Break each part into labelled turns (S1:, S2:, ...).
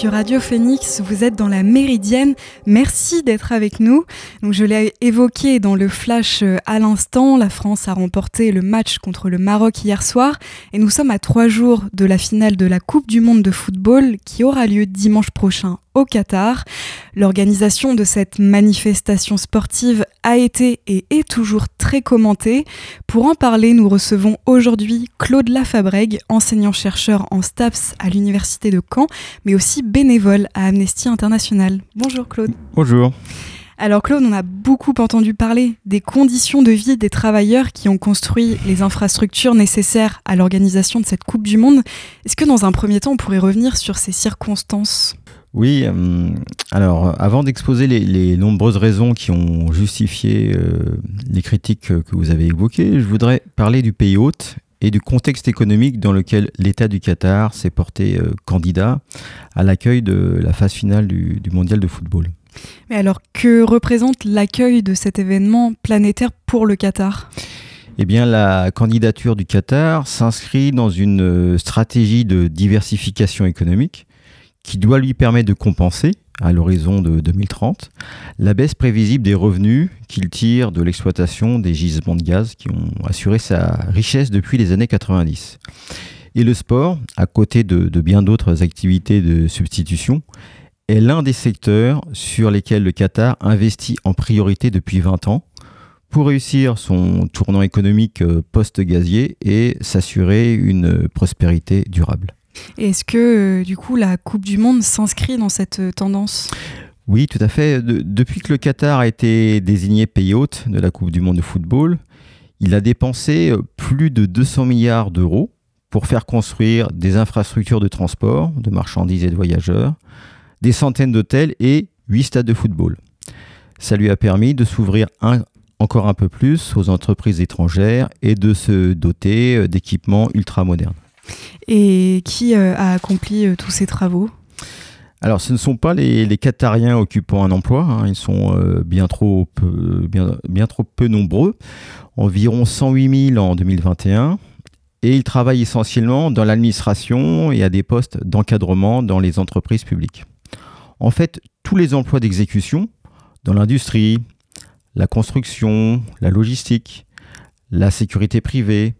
S1: sur Radio Phoenix, vous êtes dans la Méridienne. Merci d'être avec nous. Donc, je l'ai évoqué dans le flash euh, à l'instant, la France a remporté le match contre le Maroc hier soir et nous sommes à trois jours de la finale de la Coupe du Monde de football qui aura lieu dimanche prochain au Qatar. L'organisation de cette manifestation sportive a été et est toujours très commentée. Pour en parler, nous recevons aujourd'hui Claude Lafabrègue, enseignant-chercheur en STAPS à l'Université de Caen, mais aussi bénévole à Amnesty International. Bonjour Claude.
S2: Bonjour.
S1: Alors Claude, on a beaucoup entendu parler des conditions de vie des travailleurs qui ont construit les infrastructures nécessaires à l'organisation de cette Coupe du Monde. Est-ce que dans un premier temps, on pourrait revenir sur ces circonstances?
S2: Oui, euh, alors avant d'exposer les, nombreuses raisons qui ont justifié euh, les critiques que, vous avez évoquées, je voudrais parler du pays hôte et du contexte économique dans lequel l'État du Qatar s'est porté euh, candidat à l'accueil de la phase finale du, du mondial de football.
S1: Mais alors, que représente l'accueil de cet événement planétaire pour le Qatar?
S2: Eh bien, la candidature du Qatar s'inscrit dans une stratégie de diversification économique qui doit lui permettre de compenser, à l'horizon de 2030, la baisse prévisible des revenus qu'il tire de l'exploitation des gisements de gaz qui ont assuré sa richesse depuis les années 90. Et le sport, à côté de, bien d'autres activités de substitution, est l'un des secteurs sur lesquels le Qatar investit en priorité depuis 20 ans pour réussir son tournant économique euh, post-gazier et s'assurer une prospérité durable.
S1: Est-ce que, euh, du coup, la Coupe du Monde s'inscrit dans cette euh, tendance?
S2: Oui, tout à fait. depuis que le Qatar a été désigné pays hôte de la Coupe du Monde de football, il a dépensé euh, plus de 200 milliards d'euros pour faire construire des infrastructures de transport, de marchandises et de voyageurs, des centaines d'hôtels et huit stades de football. Ça lui a permis de s'ouvrir encore un peu plus aux entreprises étrangères et de se doter d'équipements ultra modernes.
S1: Et qui euh, a accompli euh, tous ces travaux?
S2: Alors, ce ne sont pas les, Qatariens occupant un emploi, hein. ils sont euh, bien, trop peu, bien, trop peu nombreux, environ 108 000 en 2021, et ils travaillent essentiellement dans l'administration et à des postes d'encadrement dans les entreprises publiques. En fait, tous les emplois d'exécution, dans l'industrie, la construction, la logistique, la sécurité privée,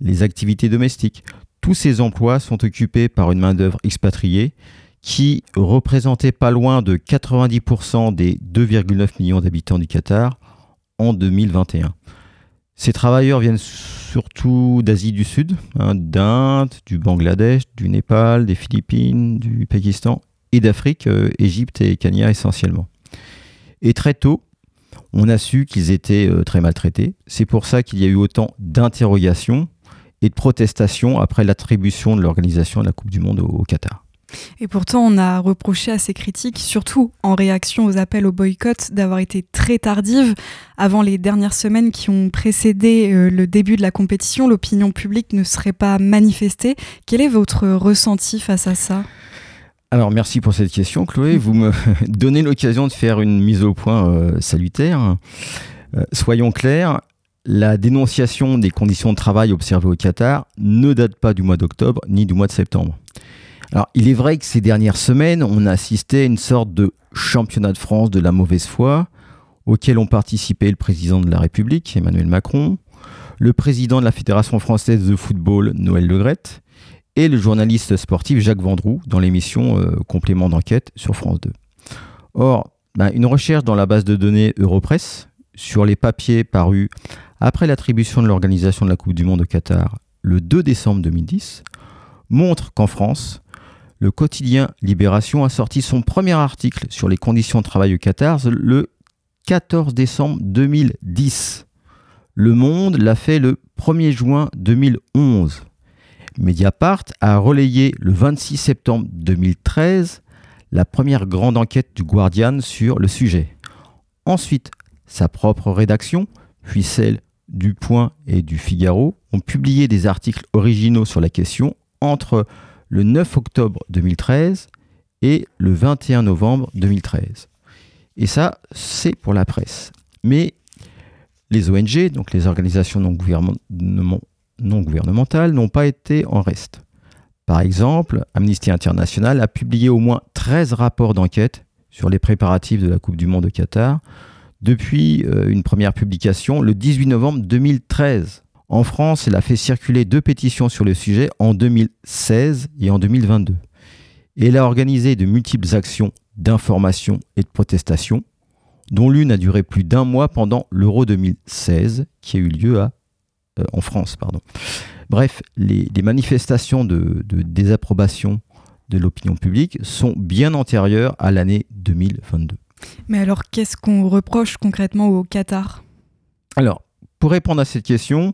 S2: les activités domestiques, tous ces emplois sont occupés par une main-d'œuvre expatriée qui représentait pas loin de 90% des 2,9 millions d'habitants du Qatar en 2021. Ces travailleurs viennent surtout d'Asie du Sud, hein, d'Inde, du Bangladesh, du Népal, des Philippines, du Pakistan et d'Afrique, euh, Égypte et Kenya essentiellement. Et très tôt, on a su qu'ils étaient euh, très maltraités. C'est pour ça qu'il y a eu autant d'interrogations et de protestation après l'attribution de l'organisation de la Coupe du Monde au, Qatar.
S1: Et pourtant, on a reproché à ces critiques, surtout en réaction aux appels au boycott, d'avoir été très tardives. Avant les dernières semaines qui ont précédé euh, le début de la compétition, l'opinion publique ne serait pas manifestée. Quel est votre ressenti face à ça?
S2: Alors merci pour cette question Chloé, vous me donnez l'occasion de faire une mise au point euh, salutaire. Euh, soyons clairs, la dénonciation des conditions de travail observées au Qatar ne date pas du mois d'octobre ni du mois de septembre. Alors, il est vrai que ces dernières semaines, on a assisté à une sorte de championnat de France de la mauvaise foi, auquel ont participé le président de la République, Emmanuel Macron, le président de la Fédération française de football, Noël Legrette, et le journaliste sportif Jacques Vendroux dans l'émission euh, Complément d'enquête sur France 2. Or, ben, une recherche dans la base de données Europress sur les papiers parus après l'attribution de l'organisation de la Coupe du Monde au Qatar le 2 décembre 2010, montre qu'en France, le quotidien Libération a sorti son premier article sur les conditions de travail au Qatar le 14 décembre 2010. Le Monde l'a fait le 1er juin 2011. Mediapart a relayé le 26 septembre 2013 la première grande enquête du Guardian sur le sujet. Ensuite, sa propre rédaction, puis celle du Point et du Figaro, ont publié des articles originaux sur la question entre le 9 octobre 2013 et le 21 novembre 2013. Et ça, c'est pour la presse. Mais les ONG, donc les organisations non, gouvernementales, n'ont pas été en reste. Par exemple, Amnesty International a publié au moins 13 rapports d'enquête sur les préparatifs de la Coupe du Monde au Qatar depuis euh, une première publication le 18 novembre 2013. En France, elle a fait circuler deux pétitions sur le sujet en 2016 et en 2022. Et elle a organisé de multiples actions d'information et de protestation, dont l'une a duré plus d'un mois pendant l'Euro 2016, qui a eu lieu euh, en France. Bref, les, manifestations de, désapprobation de l'opinion publique sont bien antérieures à l'année 2022.
S1: Mais alors, qu'est-ce qu'on reproche concrètement au Qatar?
S2: Alors, pour répondre à cette question,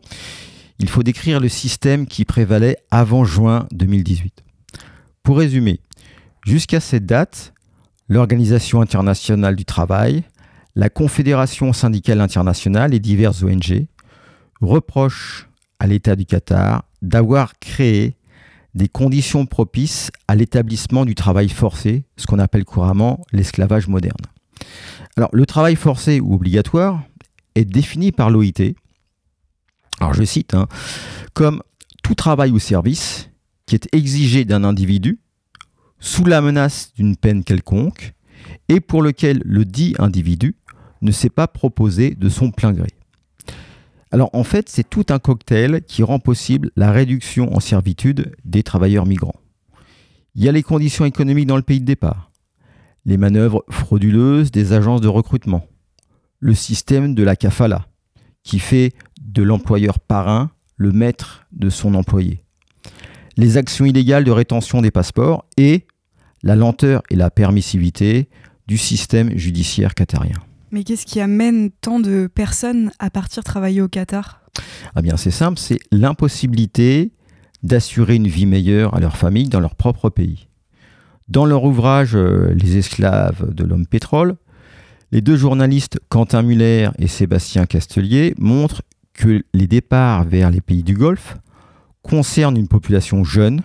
S2: il faut décrire le système qui prévalait avant juin 2018. Pour résumer, jusqu'à cette date, l'Organisation internationale du travail, la Confédération syndicale internationale et diverses ONG reprochent à l'État du Qatar d'avoir créé des conditions propices à l'établissement du travail forcé, ce qu'on appelle couramment l'esclavage moderne. Alors, le travail forcé ou obligatoire est défini par l'OIT, alors je cite, hein, comme tout travail ou service qui est exigé d'un individu sous la menace d'une peine quelconque et pour lequel le dit individu ne s'est pas proposé de son plein gré. Alors en fait, c'est tout un cocktail qui rend possible la réduction en servitude des travailleurs migrants. Il y a les conditions économiques dans le pays de départ, les manœuvres frauduleuses des agences de recrutement, le système de la kafala, qui fait de l'employeur parrain le maître de son employé, les actions illégales de rétention des passeports et la lenteur et la permissivité du système judiciaire qatarien.
S1: Mais qu'est-ce qui amène tant de personnes à partir travailler au Qatar?
S2: Ah bien, c'est simple, c'est l'impossibilité d'assurer une vie meilleure à leur famille dans leur propre pays. Dans leur ouvrage euh, Les esclaves de l'homme pétrole, les deux journalistes Quentin Muller et Sébastien Castelier montrent que les départs vers les pays du Golfe concernent une population jeune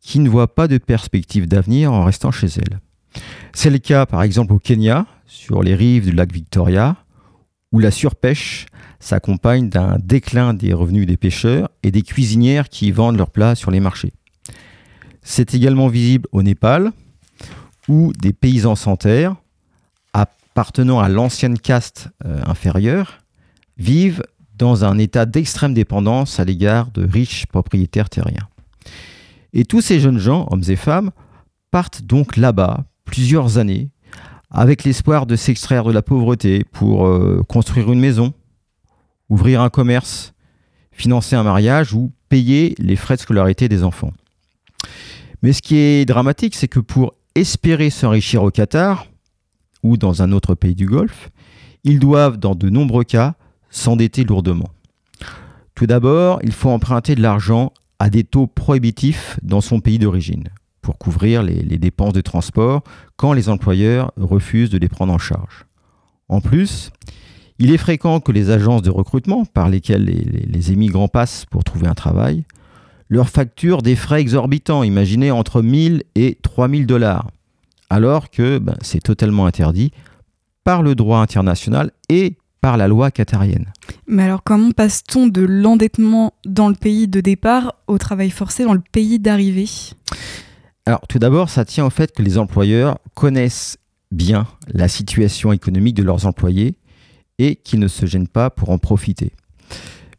S2: qui ne voit pas de perspective d'avenir en restant chez elle. C'est le cas par exemple au Kenya, sur les rives du lac Victoria, où la surpêche s'accompagne d'un déclin des revenus des pêcheurs et des cuisinières qui vendent leurs plats sur les marchés. C'est également visible au Népal, où des paysans sans terre, appartenant à l'ancienne caste euh, inférieure, vivent dans un état d'extrême dépendance à l'égard de riches propriétaires terriens. Et tous ces jeunes gens, hommes et femmes, partent donc là-bas plusieurs années avec l'espoir de s'extraire de la pauvreté pour euh, construire une maison, ouvrir un commerce, financer un mariage ou payer les frais de scolarité des enfants. Mais ce qui est dramatique, c'est que pour espérer s'enrichir au Qatar ou dans un autre pays du Golfe, ils doivent, dans de nombreux cas, s'endetter lourdement. Tout d'abord, il faut emprunter de l'argent à des taux prohibitifs dans son pays d'origine pour couvrir les, dépenses de transport quand les employeurs refusent de les prendre en charge. En plus, il est fréquent que les agences de recrutement par lesquelles les, émigrants passent pour trouver un travail leur facturent des frais exorbitants, imaginez entre 1000 et 3000 dollars, alors que ben, c'est totalement interdit par le droit international et par la loi qatarienne.
S1: Mais alors comment passe-t-on de l'endettement dans le pays de départ au travail forcé dans le pays d'arrivée?
S2: Alors tout d'abord, ça tient au fait que les employeurs connaissent bien la situation économique de leurs employés et qu'ils ne se gênent pas pour en profiter.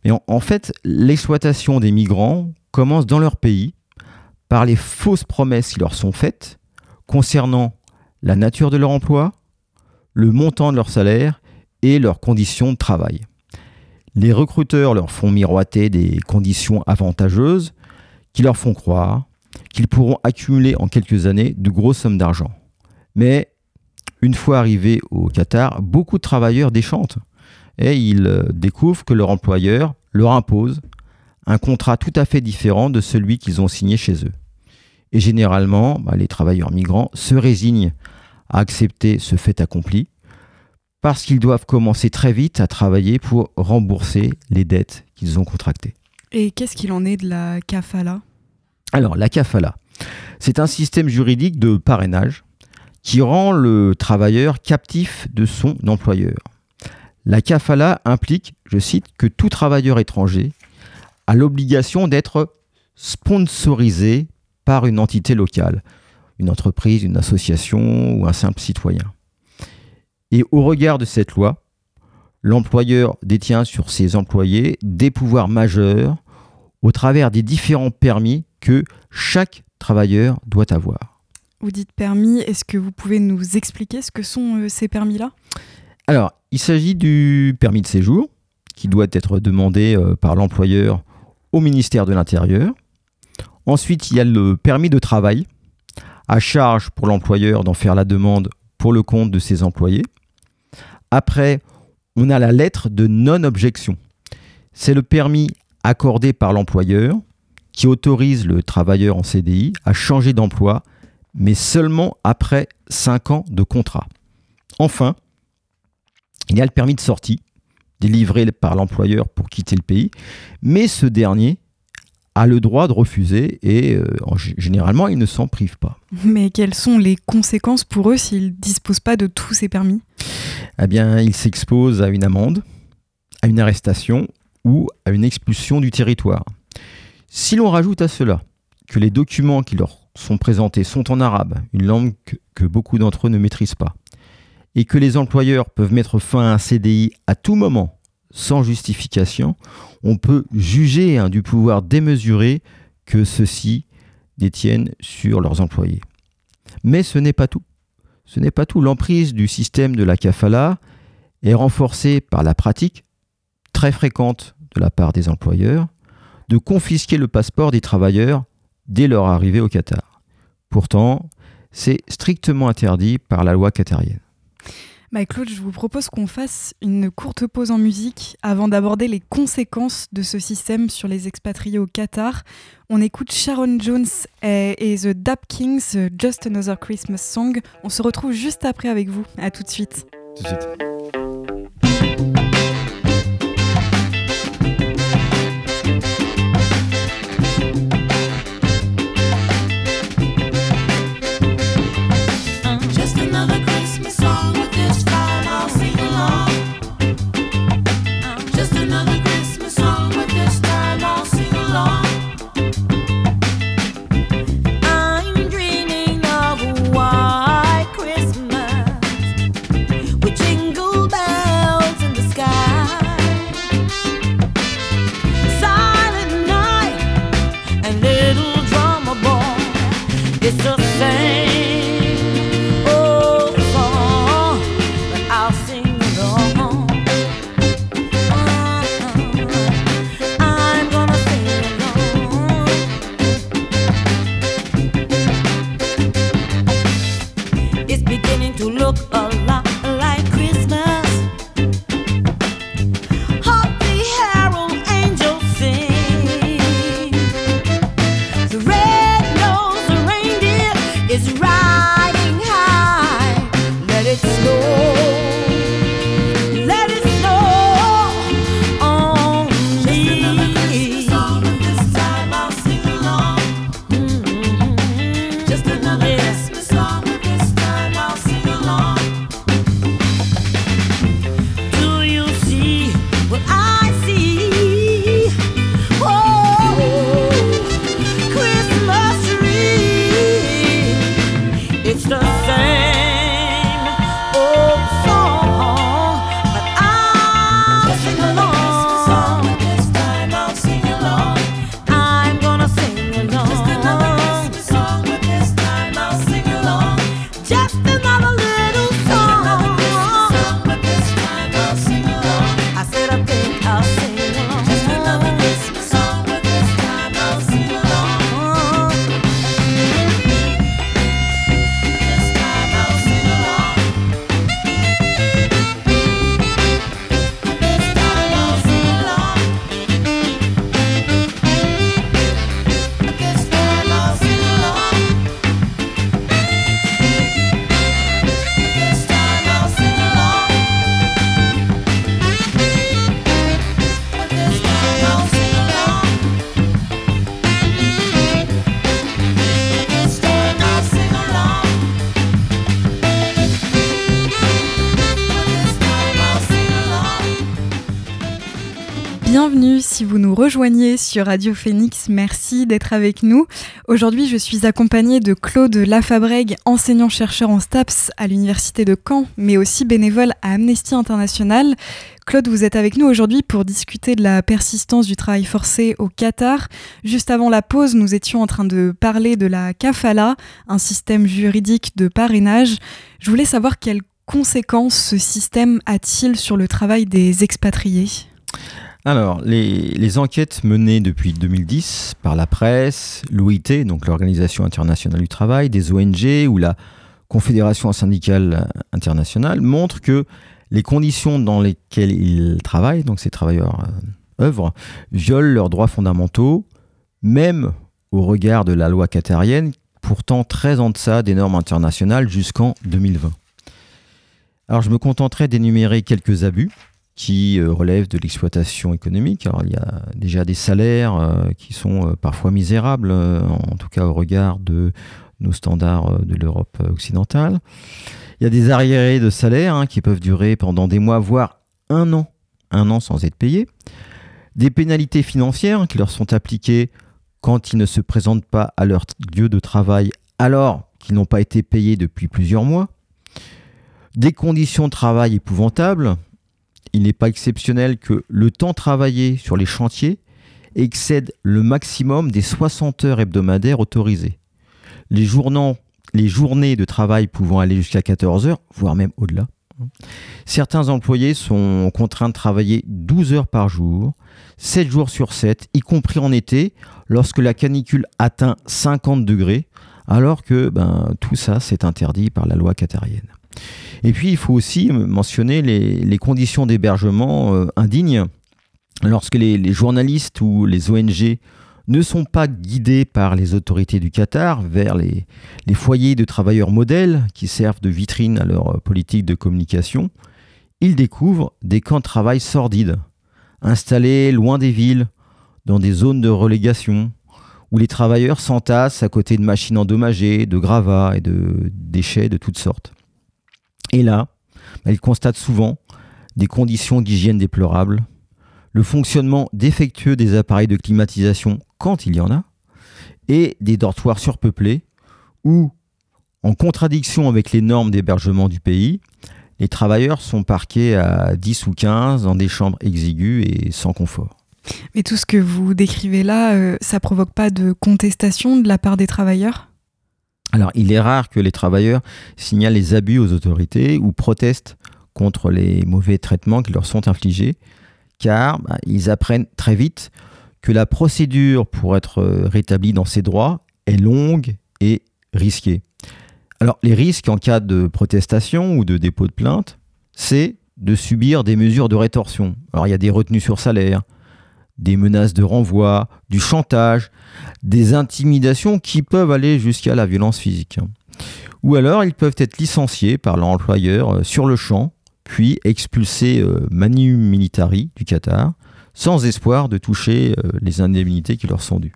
S2: Mais en, fait, l'exploitation des migrants commence dans leur pays par les fausses promesses qui leur sont faites concernant la nature de leur emploi, le montant de leur salaire et leurs conditions de travail. Les recruteurs leur font miroiter des conditions avantageuses qui leur font croire qu'ils pourront accumuler en quelques années de grosses sommes d'argent. Mais une fois arrivés au Qatar, beaucoup de travailleurs déchantent et ils euh, découvrent que leur employeur leur impose un contrat tout à fait différent de celui qu'ils ont signé chez eux. Et généralement, bah, les travailleurs migrants se résignent à accepter ce fait accompli parce qu'ils doivent commencer très vite à travailler pour rembourser les dettes qu'ils ont contractées.
S1: Et qu'est-ce qu'il en est de la kafala?
S2: Alors, la kafala, c'est un système juridique de parrainage qui rend le travailleur captif de son employeur. La kafala implique, je cite, que tout travailleur étranger a l'obligation d'être sponsorisé par une entité locale, une entreprise, une association ou un simple citoyen. Et au regard de cette loi, l'employeur détient sur ses employés des pouvoirs majeurs au travers des différents permis que chaque travailleur doit avoir.
S1: Vous dites permis, est-ce que vous pouvez nous expliquer ce que sont euh, ces permis-là?
S2: Alors, il s'agit du permis de séjour qui doit être demandé euh, par l'employeur au ministère de l'Intérieur. Ensuite, il y a le permis de travail, à charge pour l'employeur d'en faire la demande pour le compte de ses employés. Après, on a la lettre de non-objection. C'est le permis accordé par l'employeur qui autorise le travailleur en CDI à changer d'emploi, mais seulement après 5 ans de contrat. Enfin, il y a le permis de sortie, délivré par l'employeur pour quitter le pays, mais ce dernier a le droit de refuser et euh, généralement il ne s'en prive pas.
S1: Mais quelles sont les conséquences pour eux s'ils ne disposent pas de tous ces permis?
S2: Eh bien, ils s'exposent à une amende, à une arrestation ou à une expulsion du territoire. Si l'on rajoute à cela que les documents qui leur sont présentés sont en arabe, une langue que beaucoup d'entre eux ne maîtrisent pas, et que les employeurs peuvent mettre fin à un CDI à tout moment sans justification, on peut juger hein, du pouvoir démesuré que ceux-ci détiennent sur leurs employés. Mais ce n'est pas tout. Ce n'est pas tout. L'emprise du système de la kafala est renforcée par la pratique très fréquente de la part des employeurs de confisquer le passeport des travailleurs dès leur arrivée au Qatar. Pourtant, c'est strictement interdit par la loi qatarienne.
S1: Bah Claude, je vous propose qu'on fasse une courte pause en musique avant d'aborder les conséquences de ce système sur les expatriés au Qatar. On écoute Sharon Jones et, The Dap Kings, Just Another Christmas Song. On se retrouve juste après avec vous. À tout de suite.
S2: Tout de suite.
S1: Si vous nous rejoignez sur Radio Phoenix. Merci d'être avec nous. Aujourd'hui, je suis accompagnée de Claude Lafabrègue, enseignant-chercheur en STAPS à l'Université de Caen, mais aussi bénévole à Amnesty International. Claude, vous êtes avec nous aujourd'hui pour discuter de la persistance du travail forcé au Qatar. Juste avant la pause, nous étions en train de parler de la kafala, un système juridique de parrainage. Je voulais savoir quelles conséquences ce système a-t-il sur le travail des expatriés?
S2: Alors, les, enquêtes menées depuis 2010 par la presse, l'OIT, donc l'Organisation internationale du travail, des ONG ou la Confédération syndicale internationale, montrent que les conditions dans lesquelles ils travaillent, donc ces travailleurs euh, œuvrent, violent leurs droits fondamentaux, même au regard de la loi qatarienne, pourtant très en deçà des normes internationales jusqu'en 2020. Alors je me contenterai d'énumérer quelques abus qui euh, relèvent de l'exploitation économique. Alors il y a déjà des salaires euh, qui sont euh, parfois misérables, en tout cas au regard de nos standards de l'Europe occidentale. Il y a des arriérés de salaires hein, qui peuvent durer pendant des mois, voire un an, un an sans être payés. Des pénalités financières qui leur sont appliquées quand ils ne se présentent pas à leur lieu de travail alors qu'ils n'ont pas été payés depuis plusieurs mois. Des conditions de travail épouvantables, il n'est pas exceptionnel que le temps travaillé sur les chantiers excède le maximum des 60 heures hebdomadaires autorisées. Les, journées de travail pouvant aller jusqu'à 14 heures, voire même au-delà. Certains employés sont contraints de travailler 12 heures par jour, 7 jours sur 7, y compris en été, lorsque la canicule atteint 50 degrés, alors que ben, tout ça, c'est interdit par la loi qatarienne. Et puis, il faut aussi mentionner les, conditions d'hébergement euh, indignes. Lorsque les, journalistes ou les ONG ne sont pas guidés par les autorités du Qatar vers les, foyers de travailleurs modèles qui servent de vitrine à leur politique de communication, ils découvrent des camps de travail sordides, installés loin des villes, dans des zones de relégation, où les travailleurs s'entassent à côté de machines endommagées, de gravats et de déchets de toutes sortes. Et là, il constate souvent des conditions d'hygiène déplorables, le fonctionnement défectueux des appareils de climatisation quand il y en a, et des dortoirs surpeuplés où, en contradiction avec les normes d'hébergement du pays, les travailleurs sont parqués à 10 ou 15 dans des chambres exiguës et sans confort.
S1: Mais tout ce que vous décrivez là, euh, ça provoque pas de contestation de la part des travailleurs?
S2: Alors, il est rare que les travailleurs signalent les abus aux autorités ou protestent contre les mauvais traitements qui leur sont infligés, car bah, ils apprennent très vite que la procédure pour être euh, rétabli dans ses droits est longue et risquée. Alors, les risques en cas de protestation ou de dépôt de plainte, c'est de subir des mesures de rétorsion. Alors, il y a des retenues sur salaire, des menaces de renvoi, du chantage, des intimidations qui peuvent aller jusqu'à la violence physique. Ou alors ils peuvent être licenciés par leur employeur euh, sur le champ, puis expulsés euh, manu militari du Qatar, sans espoir de toucher euh, les indemnités qui leur sont dues.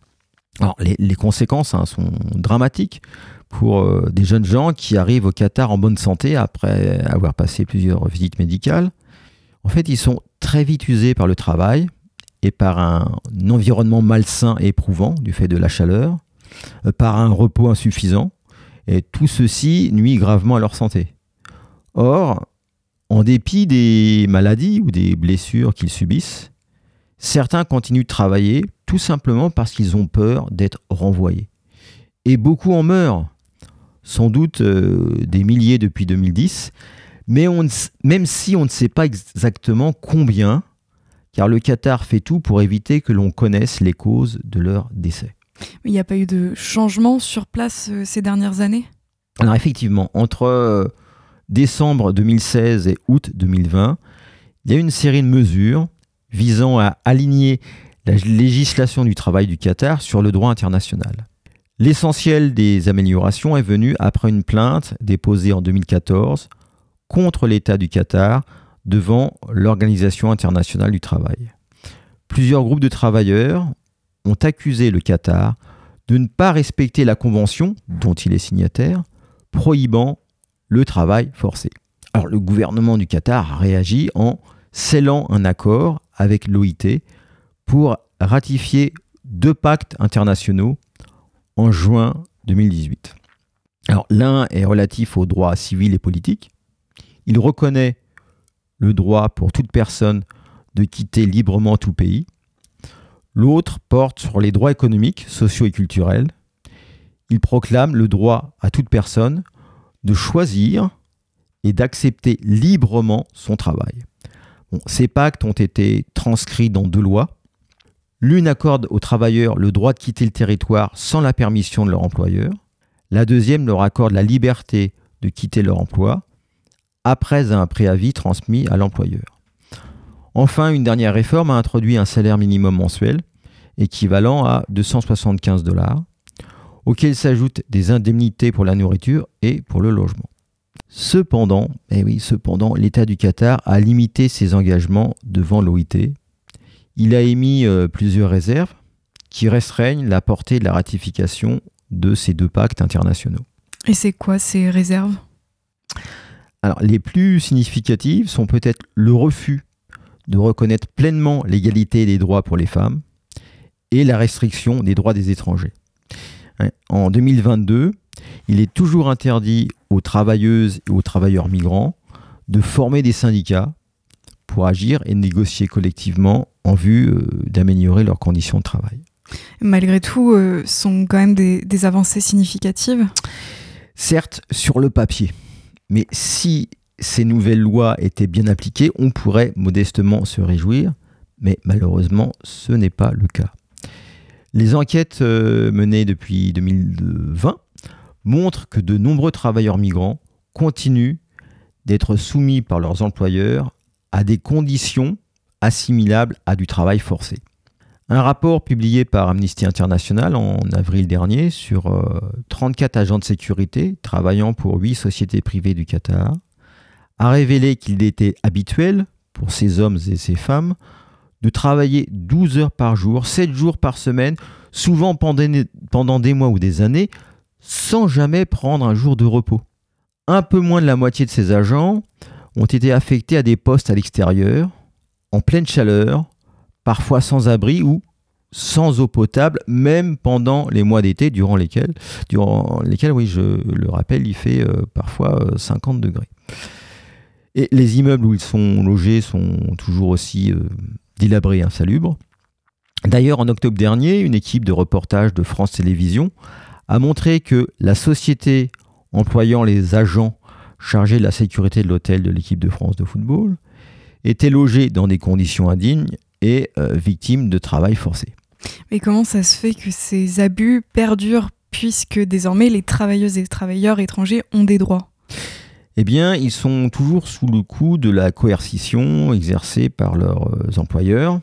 S2: Alors les, conséquences hein, sont dramatiques pour des jeunes gens qui arrivent au Qatar en bonne santé après avoir passé plusieurs visites médicales. En fait, ils sont très vite usés par le travail, et par un environnement malsain et éprouvant du fait de la chaleur, euh, par un repos insuffisant, et tout ceci nuit gravement à leur santé. Or, en dépit des maladies ou des blessures qu'ils subissent, certains continuent de travailler tout simplement parce qu'ils ont peur d'être renvoyés. Et beaucoup en meurent, sans doute euh, des milliers depuis 2010, mais on, même si on ne sait pas exactement combien, car le Qatar fait tout pour éviter que l'on connaisse les causes de leur décès.
S1: Mais il n'y a pas eu de changement sur place euh, ces dernières années?
S2: Alors effectivement, entre euh, décembre 2016 et août 2020, il y a eu une série de mesures visant à aligner la législation du travail du Qatar sur le droit international. L'essentiel des améliorations est venu après une plainte déposée en 2014 contre l'État du Qatar devant l'Organisation internationale du travail. Plusieurs groupes de travailleurs ont accusé le Qatar de ne pas respecter la convention dont il est signataire, prohibant le travail forcé. Alors le gouvernement du Qatar a réagi en scellant un accord avec l'OIT pour ratifier deux pactes internationaux en juin 2018. Alors l'un est relatif aux droits civils et politiques. Il reconnaît le droit pour toute personne de quitter librement tout pays. L'autre porte sur les droits économiques, sociaux et culturels. Il proclame le droit à toute personne de choisir et d'accepter librement son travail. ces pactes ont été transcrits dans deux lois. L'une accorde aux travailleurs le droit de quitter le territoire sans la permission de leur employeur. La deuxième leur accorde la liberté de quitter leur emploi après un préavis transmis à l'employeur. Enfin, une dernière réforme a introduit un salaire minimum mensuel équivalent à 275 dollars, auquel s'ajoutent des indemnités pour la nourriture et pour le logement. Cependant, eh oui, cependant, l'État du Qatar a limité ses engagements devant l'OIT. Il a émis euh, plusieurs réserves qui restreignent la portée de la ratification de ces deux pactes internationaux.
S1: Et c'est quoi ces réserves?
S2: Alors, les plus significatives sont peut-être le refus de reconnaître pleinement l'égalité des droits pour les femmes et la restriction des droits des étrangers. Hein, en 2022, il est toujours interdit aux travailleuses et aux travailleurs migrants de former des syndicats pour agir et négocier collectivement en vue euh, d'améliorer leurs conditions de travail.
S1: Malgré tout, euh, sont quand même des, des avancées significatives?
S2: Certes, sur le papier, mais si ces nouvelles lois étaient bien appliquées, on pourrait modestement se réjouir, mais malheureusement, ce n'est pas le cas. Les enquêtes euh, menées depuis 2020 montrent que de nombreux travailleurs migrants continuent d'être soumis par leurs employeurs à des conditions assimilables à du travail forcé. Un rapport publié par Amnesty International en avril dernier sur 34 euh, agents de sécurité travaillant pour 8 sociétés privées du Qatar a révélé qu'il était habituel pour ces hommes et ces femmes de travailler 12 heures par jour, 7 jours par semaine, souvent pendant des mois ou des années, sans jamais prendre un jour de repos. Un peu moins de la moitié de ces agents ont été affectés à des postes à l'extérieur, en pleine chaleur, parfois sans abri ou sans eau potable, même pendant les mois d'été, durant lesquels, durant lesquels, oui, je le rappelle, il fait euh, parfois 50 euh, degrés. Et les immeubles où ils sont logés sont toujours aussi euh, et insalubres. D'ailleurs, en octobre dernier, une équipe de reportage de France Télévisions a montré que la société employant les agents chargés de la sécurité de l'hôtel de l'équipe de France de football était logée dans des conditions indignes et euh, victime de travail forcé.
S1: Mais comment ça se fait que ces abus perdurent puisque désormais les travailleuses et travailleurs étrangers ont des droits?
S2: Eh bien, ils sont toujours sous le coup de la coercition exercée par leurs euh, employeurs,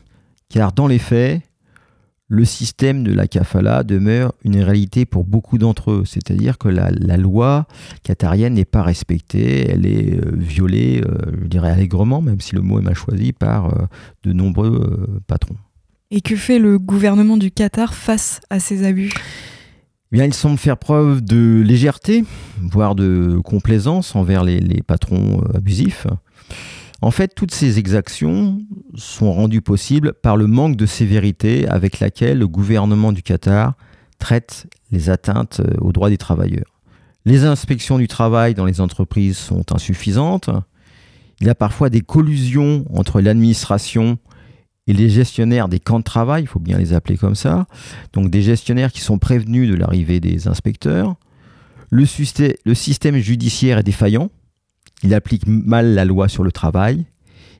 S2: car dans les faits, le système de la kafala demeure une réalité pour beaucoup d'entre eux. C'est-à-dire que la, loi qatarienne n'est pas respectée, elle est euh, violée, euh, je dirais allègrement, même si le mot est mal choisi, par de nombreux patrons.
S1: Et que fait le gouvernement du Qatar face à ces abus?
S2: Eh bien, il semble faire preuve de légèreté, voire de complaisance envers les, patrons euh, abusifs. En fait, toutes ces exactions sont rendues possibles par le manque de sévérité avec laquelle le gouvernement du Qatar traite les atteintes euh, aux droits des travailleurs. Les inspections du travail dans les entreprises sont insuffisantes. Il y a parfois des collusions entre l'administration et les gestionnaires des camps de travail, il faut bien les appeler comme ça, donc des gestionnaires qui sont prévenus de l'arrivée des inspecteurs. Le, système judiciaire est défaillant, il applique mal la loi sur le travail,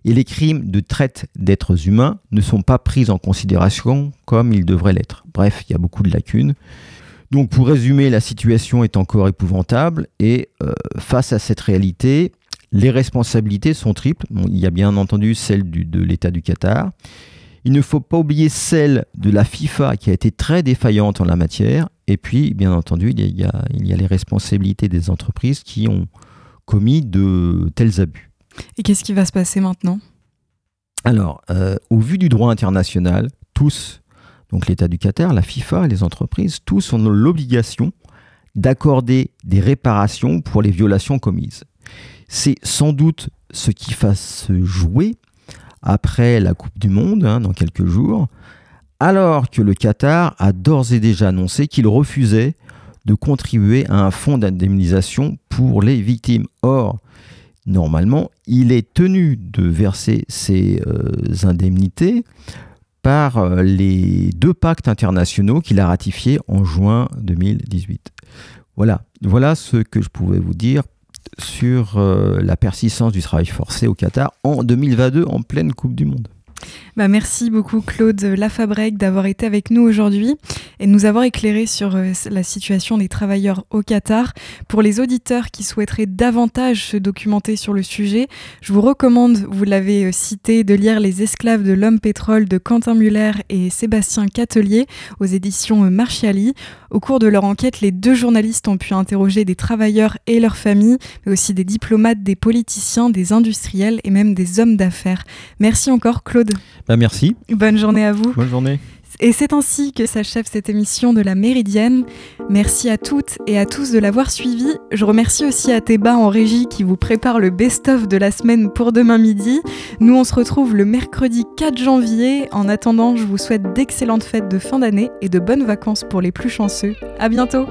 S2: et les crimes de traite d'êtres humains ne sont pas pris en considération comme ils devraient l'être. Bref, il y a beaucoup de lacunes. Donc pour résumer, la situation est encore épouvantable et euh, face à cette réalité, les responsabilités sont triples. il y a bien entendu celle de l'État du Qatar. Il ne faut pas oublier celle de la FIFA qui a été très défaillante en la matière. Et puis, bien entendu, il y a, les responsabilités des entreprises qui ont commis de tels abus.
S1: Et qu'est-ce qui va se passer maintenant?
S2: Alors, euh, au vu du droit international, tous, donc l'État du Qatar, la FIFA, les entreprises, tous ont l'obligation d'accorder des réparations pour les violations commises. C'est sans doute ce qui va se jouer après la Coupe du Monde, hein, dans quelques jours, alors que le Qatar a d'ores et déjà annoncé qu'il refusait de contribuer à un fonds d'indemnisation pour les victimes. Or, normalement, il est tenu de verser ces euh, indemnités par euh, les deux pactes internationaux qu'il a ratifiés en juin 2018. Voilà, voilà ce que je pouvais vous dire sur euh, la persistance du travail forcé au Qatar en 2022 en pleine Coupe du Monde.
S1: Bah, merci beaucoup Claude Lafabrec d'avoir été avec nous aujourd'hui et de nous avoir éclairé sur euh, la situation des travailleurs au Qatar. Pour les auditeurs qui souhaiteraient davantage se documenter sur le sujet, je vous recommande, vous l'avez euh, cité, de lire Les esclaves de l'homme pétrole de Quentin Muller et Sébastien Catelier aux éditions euh, Marchiali. Au cours de leur enquête, les deux journalistes ont pu interroger des travailleurs et leurs familles, mais aussi des diplomates, des politiciens, des industriels et même des hommes d'affaires. Merci encore Claude.
S2: Bah, merci.
S1: Bonne journée à vous.
S2: Bonne journée.
S1: Et c'est ainsi que s'achève cette émission de la Méridienne. Merci à toutes et à tous de l'avoir suivi. Je remercie aussi à Théba en régie qui vous prépare le best-of de la semaine pour demain midi. Nous, on se retrouve le mercredi 4 janvier. En attendant, je vous souhaite d'excellentes fêtes de fin d'année et de bonnes vacances pour les plus chanceux. À bientôt!